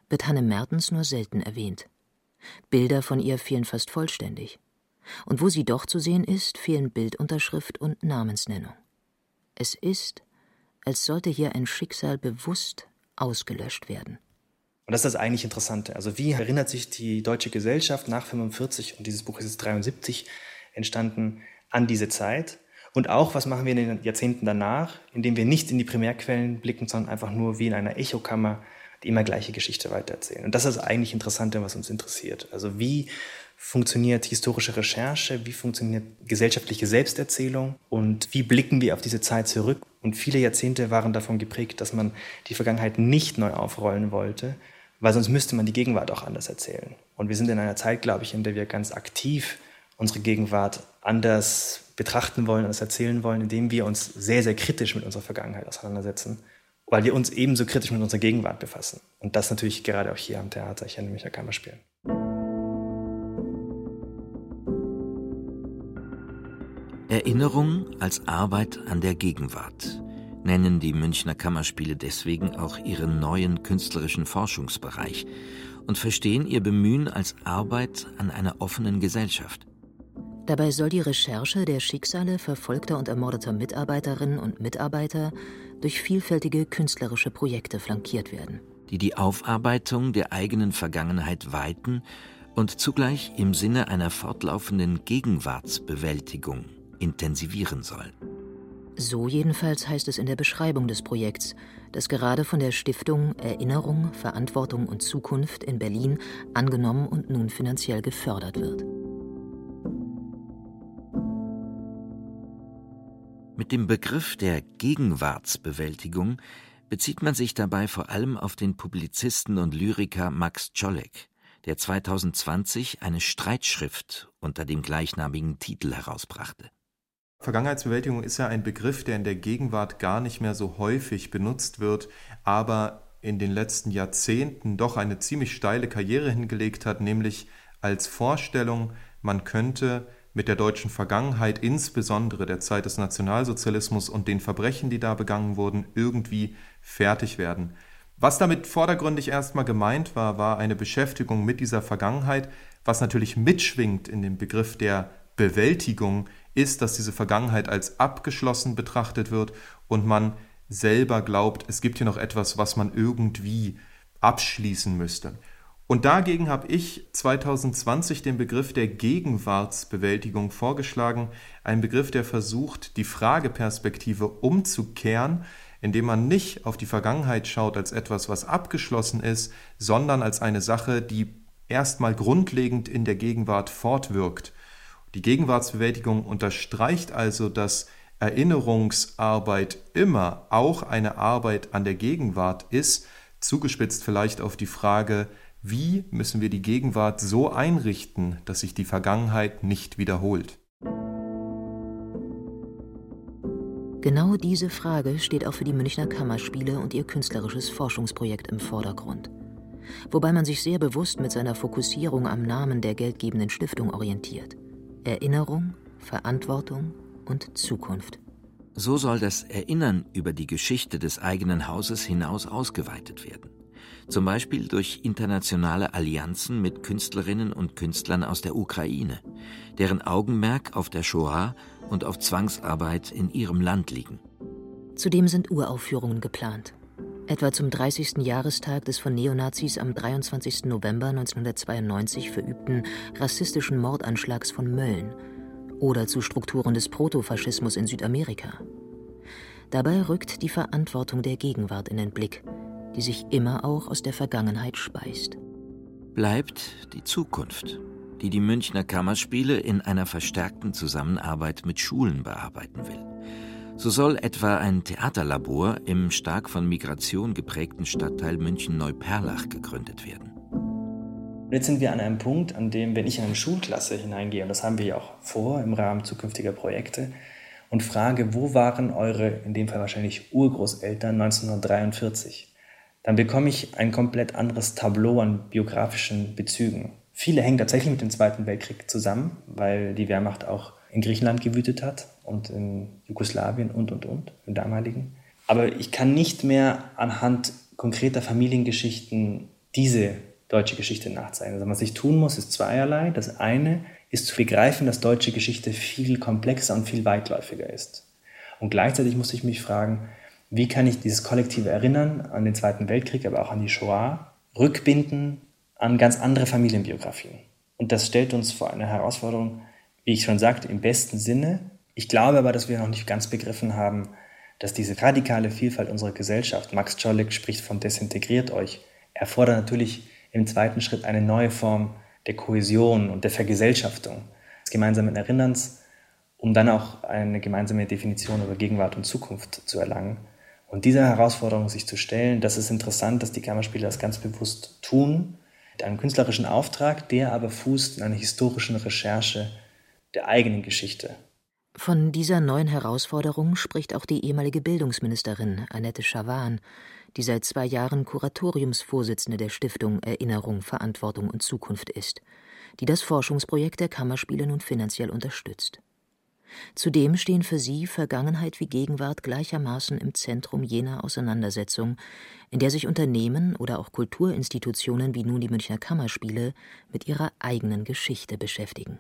wird Hanne Mertens nur selten erwähnt. Bilder von ihr fehlen fast vollständig. Und wo sie doch zu sehen ist, fehlen Bildunterschrift und Namensnennung. Es ist, als sollte hier ein Schicksal bewusst ausgelöscht werden. Und das ist das eigentlich Interessante. Also wie erinnert sich die deutsche Gesellschaft nach 45 und dieses Buch ist jetzt 73 entstanden an diese Zeit? Und auch, was machen wir in den Jahrzehnten danach, indem wir nicht in die Primärquellen blicken, sondern einfach nur wie in einer Echokammer die immer gleiche Geschichte weitererzählen. Und das ist eigentlich Interessante, was uns interessiert. Also wie funktioniert historische Recherche, wie funktioniert gesellschaftliche Selbsterzählung und wie blicken wir auf diese Zeit zurück. Und viele Jahrzehnte waren davon geprägt, dass man die Vergangenheit nicht neu aufrollen wollte, weil sonst müsste man die Gegenwart auch anders erzählen. Und wir sind in einer Zeit, glaube ich, in der wir ganz aktiv unsere Gegenwart anders betrachten wollen, anders erzählen wollen, indem wir uns sehr, sehr kritisch mit unserer Vergangenheit auseinandersetzen, weil wir uns ebenso kritisch mit unserer Gegenwart befassen. Und das natürlich gerade auch hier am Theater, ich nämlich der Kammerspielen. Erinnerung als Arbeit an der Gegenwart nennen die Münchner Kammerspiele deswegen auch ihren neuen künstlerischen Forschungsbereich und verstehen ihr Bemühen als Arbeit an einer offenen Gesellschaft. Dabei soll die Recherche der Schicksale verfolgter und ermordeter Mitarbeiterinnen und Mitarbeiter durch vielfältige künstlerische Projekte flankiert werden. Die die Aufarbeitung der eigenen Vergangenheit weiten und zugleich im Sinne einer fortlaufenden Gegenwartsbewältigung intensivieren soll. So jedenfalls heißt es in der Beschreibung des Projekts, das gerade von der Stiftung Erinnerung, Verantwortung und Zukunft in Berlin angenommen und nun finanziell gefördert wird. Mit dem Begriff der Gegenwartsbewältigung bezieht man sich dabei vor allem auf den Publizisten und Lyriker Max Czolek, der 2020 eine Streitschrift unter dem gleichnamigen Titel herausbrachte. Vergangenheitsbewältigung ist ja ein Begriff, der in der Gegenwart gar nicht mehr so häufig benutzt wird, aber in den letzten Jahrzehnten doch eine ziemlich steile Karriere hingelegt hat, nämlich als Vorstellung, man könnte mit der deutschen Vergangenheit, insbesondere der Zeit des Nationalsozialismus und den Verbrechen, die da begangen wurden, irgendwie fertig werden. Was damit vordergründig erstmal gemeint war, war eine Beschäftigung mit dieser Vergangenheit. Was natürlich mitschwingt in dem Begriff der Bewältigung, ist, dass diese Vergangenheit als abgeschlossen betrachtet wird und man selber glaubt, es gibt hier noch etwas, was man irgendwie abschließen müsste. Und dagegen habe ich 2020 den Begriff der Gegenwartsbewältigung vorgeschlagen, ein Begriff, der versucht, die Frageperspektive umzukehren, indem man nicht auf die Vergangenheit schaut als etwas, was abgeschlossen ist, sondern als eine Sache, die erstmal grundlegend in der Gegenwart fortwirkt. Die Gegenwartsbewältigung unterstreicht also, dass Erinnerungsarbeit immer auch eine Arbeit an der Gegenwart ist, zugespitzt vielleicht auf die Frage, wie müssen wir die Gegenwart so einrichten, dass sich die Vergangenheit nicht wiederholt? Genau diese Frage steht auch für die Münchner Kammerspiele und ihr künstlerisches Forschungsprojekt im Vordergrund. Wobei man sich sehr bewusst mit seiner Fokussierung am Namen der geldgebenden Stiftung orientiert. Erinnerung, Verantwortung und Zukunft. So soll das Erinnern über die Geschichte des eigenen Hauses hinaus ausgeweitet werden zum Beispiel durch internationale Allianzen mit Künstlerinnen und Künstlern aus der Ukraine, deren Augenmerk auf der Shoah und auf Zwangsarbeit in ihrem Land liegen. Zudem sind Uraufführungen geplant. Etwa zum 30. Jahrestag des von Neonazis am 23. November 1992 verübten rassistischen Mordanschlags von Mölln oder zu Strukturen des Protofaschismus in Südamerika. Dabei rückt die Verantwortung der Gegenwart in den Blick – die sich immer auch aus der Vergangenheit speist. Bleibt die Zukunft, die die Münchner Kammerspiele in einer verstärkten Zusammenarbeit mit Schulen bearbeiten will. So soll etwa ein Theaterlabor im stark von Migration geprägten Stadtteil München-Neuperlach gegründet werden. Jetzt sind wir an einem Punkt, an dem, wenn ich in eine Schulklasse hineingehe, und das haben wir ja auch vor im Rahmen zukünftiger Projekte, und frage, wo waren eure, in dem Fall wahrscheinlich Urgroßeltern 1943? dann bekomme ich ein komplett anderes Tableau an biografischen Bezügen. Viele hängen tatsächlich mit dem Zweiten Weltkrieg zusammen, weil die Wehrmacht auch in Griechenland gewütet hat und in Jugoslawien und, und, und, im damaligen. Aber ich kann nicht mehr anhand konkreter Familiengeschichten diese deutsche Geschichte nachzeichnen. Also was ich tun muss, ist zweierlei. Das eine ist zu begreifen, dass deutsche Geschichte viel komplexer und viel weitläufiger ist. Und gleichzeitig muss ich mich fragen, wie kann ich dieses kollektive Erinnern an den Zweiten Weltkrieg, aber auch an die Shoah, rückbinden an ganz andere Familienbiografien. Und das stellt uns vor eine Herausforderung, wie ich schon sagte, im besten Sinne. Ich glaube aber, dass wir noch nicht ganz begriffen haben, dass diese radikale Vielfalt unserer Gesellschaft, Max Czolek spricht von desintegriert euch, erfordert natürlich im zweiten Schritt eine neue Form der Kohäsion und der Vergesellschaftung, des gemeinsamen Erinnerns, um dann auch eine gemeinsame Definition über Gegenwart und Zukunft zu erlangen. Und dieser Herausforderung sich zu stellen, das ist interessant, dass die Kammerspieler das ganz bewusst tun, mit einem künstlerischen Auftrag, der aber fußt in einer historischen Recherche der eigenen Geschichte. Von dieser neuen Herausforderung spricht auch die ehemalige Bildungsministerin Annette Schawan, die seit zwei Jahren Kuratoriumsvorsitzende der Stiftung Erinnerung, Verantwortung und Zukunft ist, die das Forschungsprojekt der Kammerspiele nun finanziell unterstützt. Zudem stehen für sie Vergangenheit wie Gegenwart gleichermaßen im Zentrum jener Auseinandersetzung, in der sich Unternehmen oder auch Kulturinstitutionen wie nun die Münchner Kammerspiele mit ihrer eigenen Geschichte beschäftigen.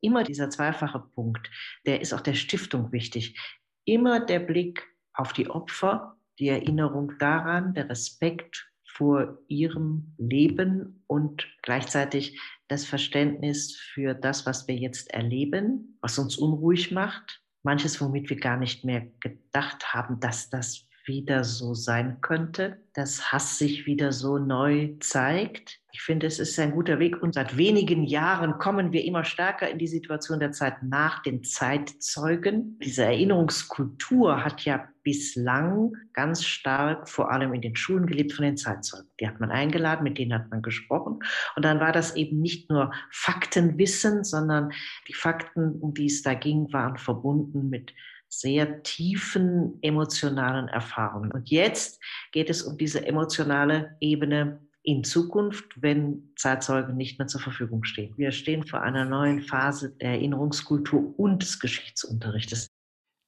Immer dieser zweifache Punkt, der ist auch der Stiftung wichtig. Immer der Blick auf die Opfer, die Erinnerung daran, der Respekt vor ihrem Leben und gleichzeitig das Verständnis für das, was wir jetzt erleben, was uns unruhig macht. Manches, womit wir gar nicht mehr gedacht haben, dass das wieder so sein könnte, dass Hass sich wieder so neu zeigt. Ich finde, es ist ein guter Weg und seit wenigen Jahren kommen wir immer stärker in die Situation der Zeit nach den Zeitzeugen. Diese Erinnerungskultur hat ja bislang ganz stark vor allem in den Schulen gelebt von den Zeitzeugen. Die hat man eingeladen, mit denen hat man gesprochen und dann war das eben nicht nur Faktenwissen, sondern die Fakten, um die es da ging, waren verbunden mit sehr tiefen emotionalen Erfahrungen. Und jetzt geht es um diese emotionale Ebene in Zukunft, wenn Zeitzeugen nicht mehr zur Verfügung stehen. Wir stehen vor einer neuen Phase der Erinnerungskultur und des Geschichtsunterrichtes.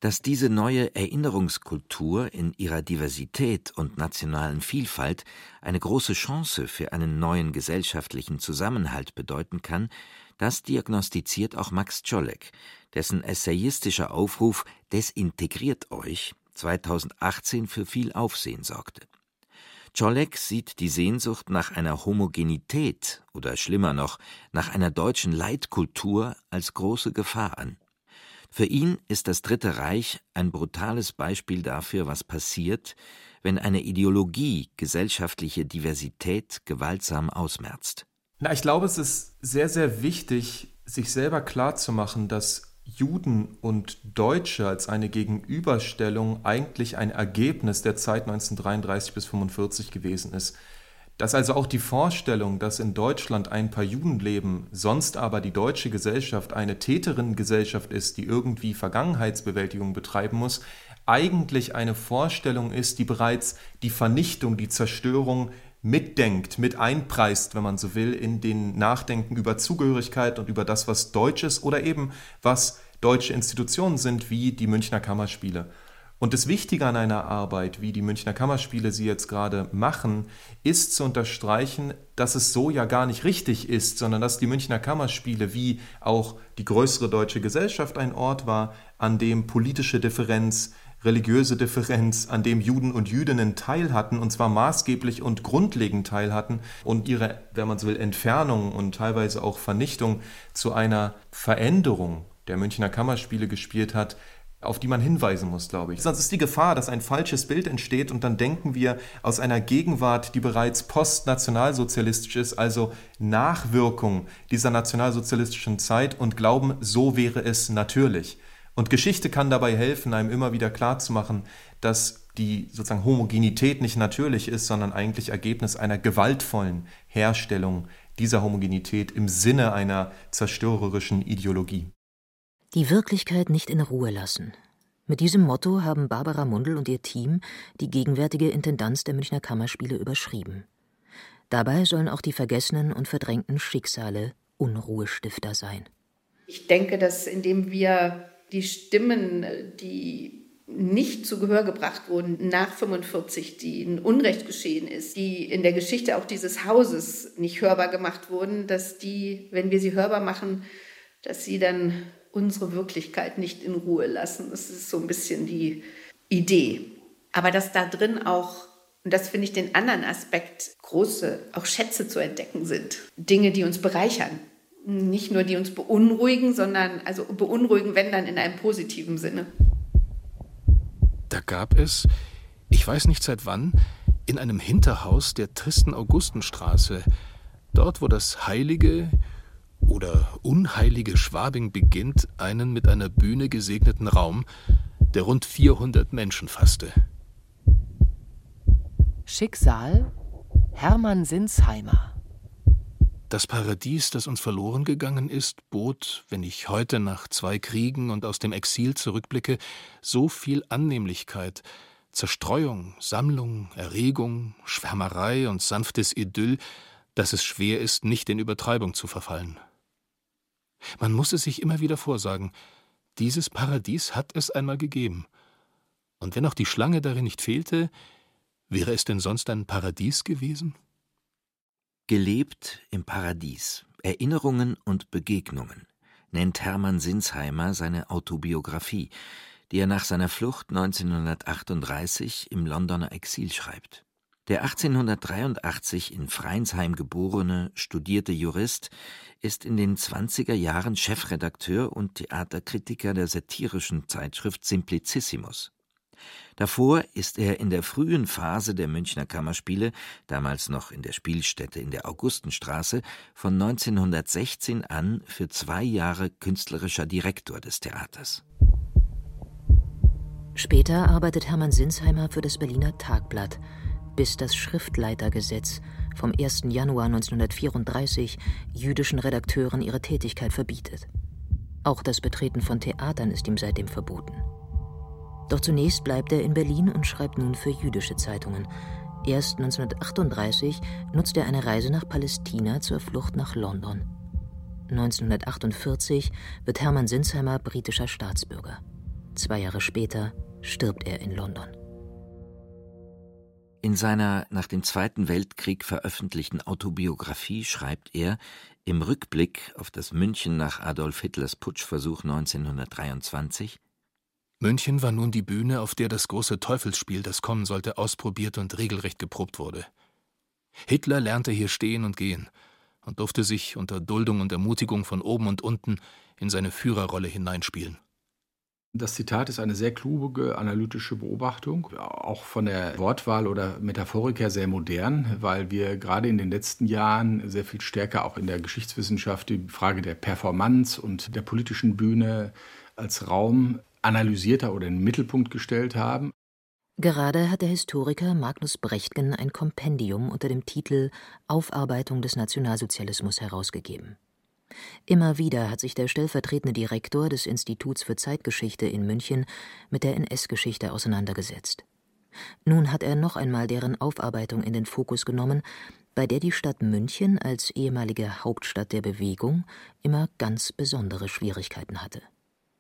Dass diese neue Erinnerungskultur in ihrer Diversität und nationalen Vielfalt eine große Chance für einen neuen gesellschaftlichen Zusammenhalt bedeuten kann, das diagnostiziert auch Max Czolek, dessen essayistischer Aufruf Desintegriert euch 2018 für viel Aufsehen sorgte. Czolek sieht die Sehnsucht nach einer Homogenität oder schlimmer noch, nach einer deutschen Leitkultur als große Gefahr an. Für ihn ist das Dritte Reich ein brutales Beispiel dafür, was passiert, wenn eine Ideologie gesellschaftliche Diversität gewaltsam ausmerzt. Na, ich glaube, es ist sehr, sehr wichtig, sich selber klarzumachen, dass Juden und Deutsche als eine Gegenüberstellung eigentlich ein Ergebnis der Zeit 1933 bis 1945 gewesen ist. Dass also auch die Vorstellung, dass in Deutschland ein paar Juden leben, sonst aber die deutsche Gesellschaft eine Täterinnengesellschaft ist, die irgendwie Vergangenheitsbewältigung betreiben muss, eigentlich eine Vorstellung ist, die bereits die Vernichtung, die Zerstörung mitdenkt, mit einpreist, wenn man so will, in den Nachdenken über Zugehörigkeit und über das, was Deutsch ist oder eben was deutsche Institutionen sind, wie die Münchner Kammerspiele. Und das Wichtige an einer Arbeit, wie die Münchner Kammerspiele sie jetzt gerade machen, ist zu unterstreichen, dass es so ja gar nicht richtig ist, sondern dass die Münchner Kammerspiele wie auch die größere deutsche Gesellschaft ein Ort war, an dem politische Differenz, religiöse Differenz, an dem Juden und Jüdinnen teilhatten, und zwar maßgeblich und grundlegend teilhatten, und ihre, wenn man so will, Entfernung und teilweise auch Vernichtung zu einer Veränderung der Münchner Kammerspiele gespielt hat, auf die man hinweisen muss, glaube ich. Sonst ist die Gefahr, dass ein falsches Bild entsteht und dann denken wir aus einer Gegenwart, die bereits postnationalsozialistisch ist, also Nachwirkung dieser nationalsozialistischen Zeit und glauben, so wäre es natürlich. Und Geschichte kann dabei helfen, einem immer wieder klarzumachen, dass die sozusagen Homogenität nicht natürlich ist, sondern eigentlich Ergebnis einer gewaltvollen Herstellung dieser Homogenität im Sinne einer zerstörerischen Ideologie. Die Wirklichkeit nicht in Ruhe lassen. Mit diesem Motto haben Barbara Mundl und ihr Team die gegenwärtige Intendanz der Münchner Kammerspiele überschrieben. Dabei sollen auch die vergessenen und verdrängten Schicksale Unruhestifter sein. Ich denke, dass indem wir die Stimmen, die nicht zu Gehör gebracht wurden nach 45, die ein Unrecht geschehen ist, die in der Geschichte auch dieses Hauses nicht hörbar gemacht wurden, dass die, wenn wir sie hörbar machen, dass sie dann unsere Wirklichkeit nicht in Ruhe lassen. Das ist so ein bisschen die Idee. Aber dass da drin auch, und das finde ich den anderen Aspekt, große, auch Schätze zu entdecken sind. Dinge, die uns bereichern. Nicht nur die uns beunruhigen, sondern also beunruhigen, wenn dann in einem positiven Sinne. Da gab es, ich weiß nicht seit wann, in einem Hinterhaus der tristen Augustenstraße, dort wo das heilige oder unheilige Schwabing beginnt, einen mit einer Bühne gesegneten Raum, der rund 400 Menschen fasste. Schicksal Hermann Sinsheimer das Paradies, das uns verloren gegangen ist, bot, wenn ich heute nach zwei Kriegen und aus dem Exil zurückblicke, so viel Annehmlichkeit, Zerstreuung, Sammlung, Erregung, Schwärmerei und sanftes Idyll, dass es schwer ist, nicht in Übertreibung zu verfallen. Man muss es sich immer wieder vorsagen, dieses Paradies hat es einmal gegeben. Und wenn auch die Schlange darin nicht fehlte, wäre es denn sonst ein Paradies gewesen? Gelebt im Paradies. Erinnerungen und Begegnungen nennt Hermann Sinsheimer seine Autobiografie, die er nach seiner Flucht 1938 im Londoner Exil schreibt. Der 1883 in Freinsheim geborene, studierte Jurist ist in den 20er Jahren Chefredakteur und Theaterkritiker der satirischen Zeitschrift Simplicissimus. Davor ist er in der frühen Phase der Münchner Kammerspiele, damals noch in der Spielstätte in der Augustenstraße, von 1916 an für zwei Jahre künstlerischer Direktor des Theaters. Später arbeitet Hermann Sinsheimer für das Berliner Tagblatt, bis das Schriftleitergesetz vom 1. Januar 1934 jüdischen Redakteuren ihre Tätigkeit verbietet. Auch das Betreten von Theatern ist ihm seitdem verboten. Doch zunächst bleibt er in Berlin und schreibt nun für jüdische Zeitungen. Erst 1938 nutzt er eine Reise nach Palästina zur Flucht nach London. 1948 wird Hermann Sinsheimer britischer Staatsbürger. Zwei Jahre später stirbt er in London. In seiner nach dem Zweiten Weltkrieg veröffentlichten Autobiografie schreibt er, im Rückblick auf das München nach Adolf Hitlers Putschversuch 1923 München war nun die Bühne, auf der das große Teufelsspiel, das kommen sollte, ausprobiert und regelrecht geprobt wurde. Hitler lernte hier stehen und gehen und durfte sich unter Duldung und Ermutigung von oben und unten in seine Führerrolle hineinspielen. Das Zitat ist eine sehr kluge analytische Beobachtung, auch von der Wortwahl oder Metaphorik her sehr modern, weil wir gerade in den letzten Jahren sehr viel stärker auch in der Geschichtswissenschaft die Frage der Performance und der politischen Bühne als Raum analysierter oder in den Mittelpunkt gestellt haben. Gerade hat der Historiker Magnus Brechtgen ein Kompendium unter dem Titel Aufarbeitung des Nationalsozialismus herausgegeben. Immer wieder hat sich der stellvertretende Direktor des Instituts für Zeitgeschichte in München mit der NS-Geschichte auseinandergesetzt. Nun hat er noch einmal deren Aufarbeitung in den Fokus genommen, bei der die Stadt München als ehemalige Hauptstadt der Bewegung immer ganz besondere Schwierigkeiten hatte.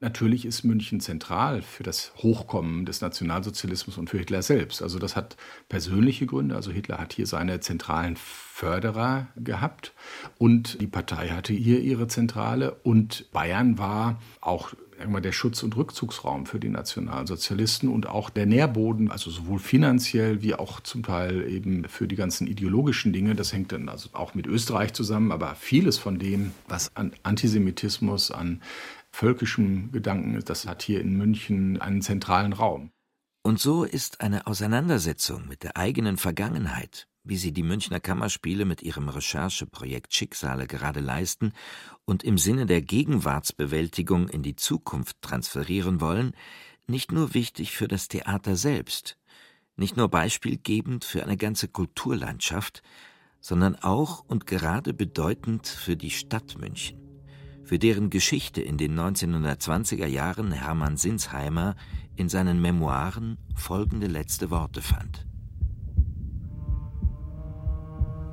Natürlich ist München zentral für das Hochkommen des Nationalsozialismus und für Hitler selbst. Also das hat persönliche Gründe. Also Hitler hat hier seine zentralen Förderer gehabt und die Partei hatte hier ihre Zentrale und Bayern war auch mal, der Schutz- und Rückzugsraum für die Nationalsozialisten und auch der Nährboden, also sowohl finanziell wie auch zum Teil eben für die ganzen ideologischen Dinge. Das hängt dann also auch mit Österreich zusammen, aber vieles von dem, was an Antisemitismus, an völkischem Gedanken ist, das hat hier in München einen zentralen Raum. Und so ist eine Auseinandersetzung mit der eigenen Vergangenheit, wie sie die Münchner Kammerspiele mit ihrem Rechercheprojekt Schicksale gerade leisten und im Sinne der Gegenwartsbewältigung in die Zukunft transferieren wollen, nicht nur wichtig für das Theater selbst, nicht nur beispielgebend für eine ganze Kulturlandschaft, sondern auch und gerade bedeutend für die Stadt München für deren Geschichte in den 1920er Jahren Hermann Sinsheimer in seinen Memoiren folgende letzte Worte fand.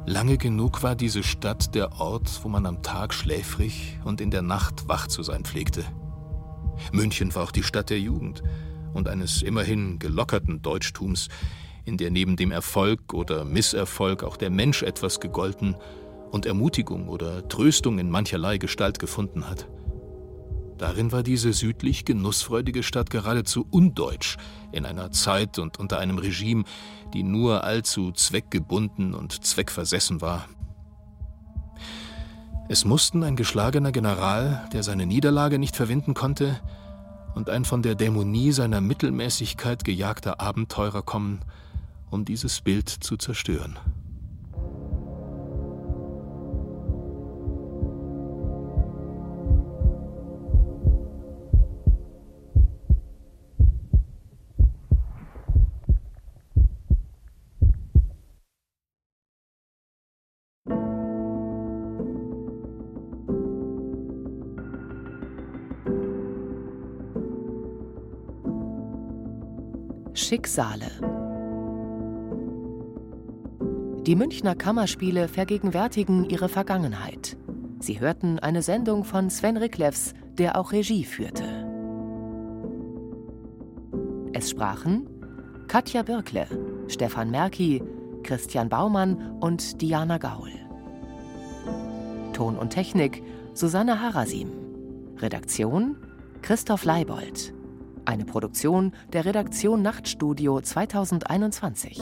Lange genug war diese Stadt der Ort, wo man am Tag schläfrig und in der Nacht wach zu sein pflegte. München war auch die Stadt der Jugend und eines immerhin gelockerten Deutschtums, in der neben dem Erfolg oder Misserfolg auch der Mensch etwas gegolten und Ermutigung oder Tröstung in mancherlei Gestalt gefunden hat. Darin war diese südlich genussfreudige Stadt geradezu undeutsch in einer Zeit und unter einem Regime, die nur allzu zweckgebunden und zweckversessen war. Es mussten ein geschlagener General, der seine Niederlage nicht verwinden konnte, und ein von der Dämonie seiner Mittelmäßigkeit gejagter Abenteurer kommen, um dieses Bild zu zerstören. Schicksale. Die Münchner Kammerspiele vergegenwärtigen ihre Vergangenheit. Sie hörten eine Sendung von Sven Riklevs, der auch Regie führte. Es sprachen Katja Birkle, Stefan Merki, Christian Baumann und Diana Gaul. Ton und Technik Susanne Harasim. Redaktion Christoph Leibold. Eine Produktion der Redaktion Nachtstudio 2021.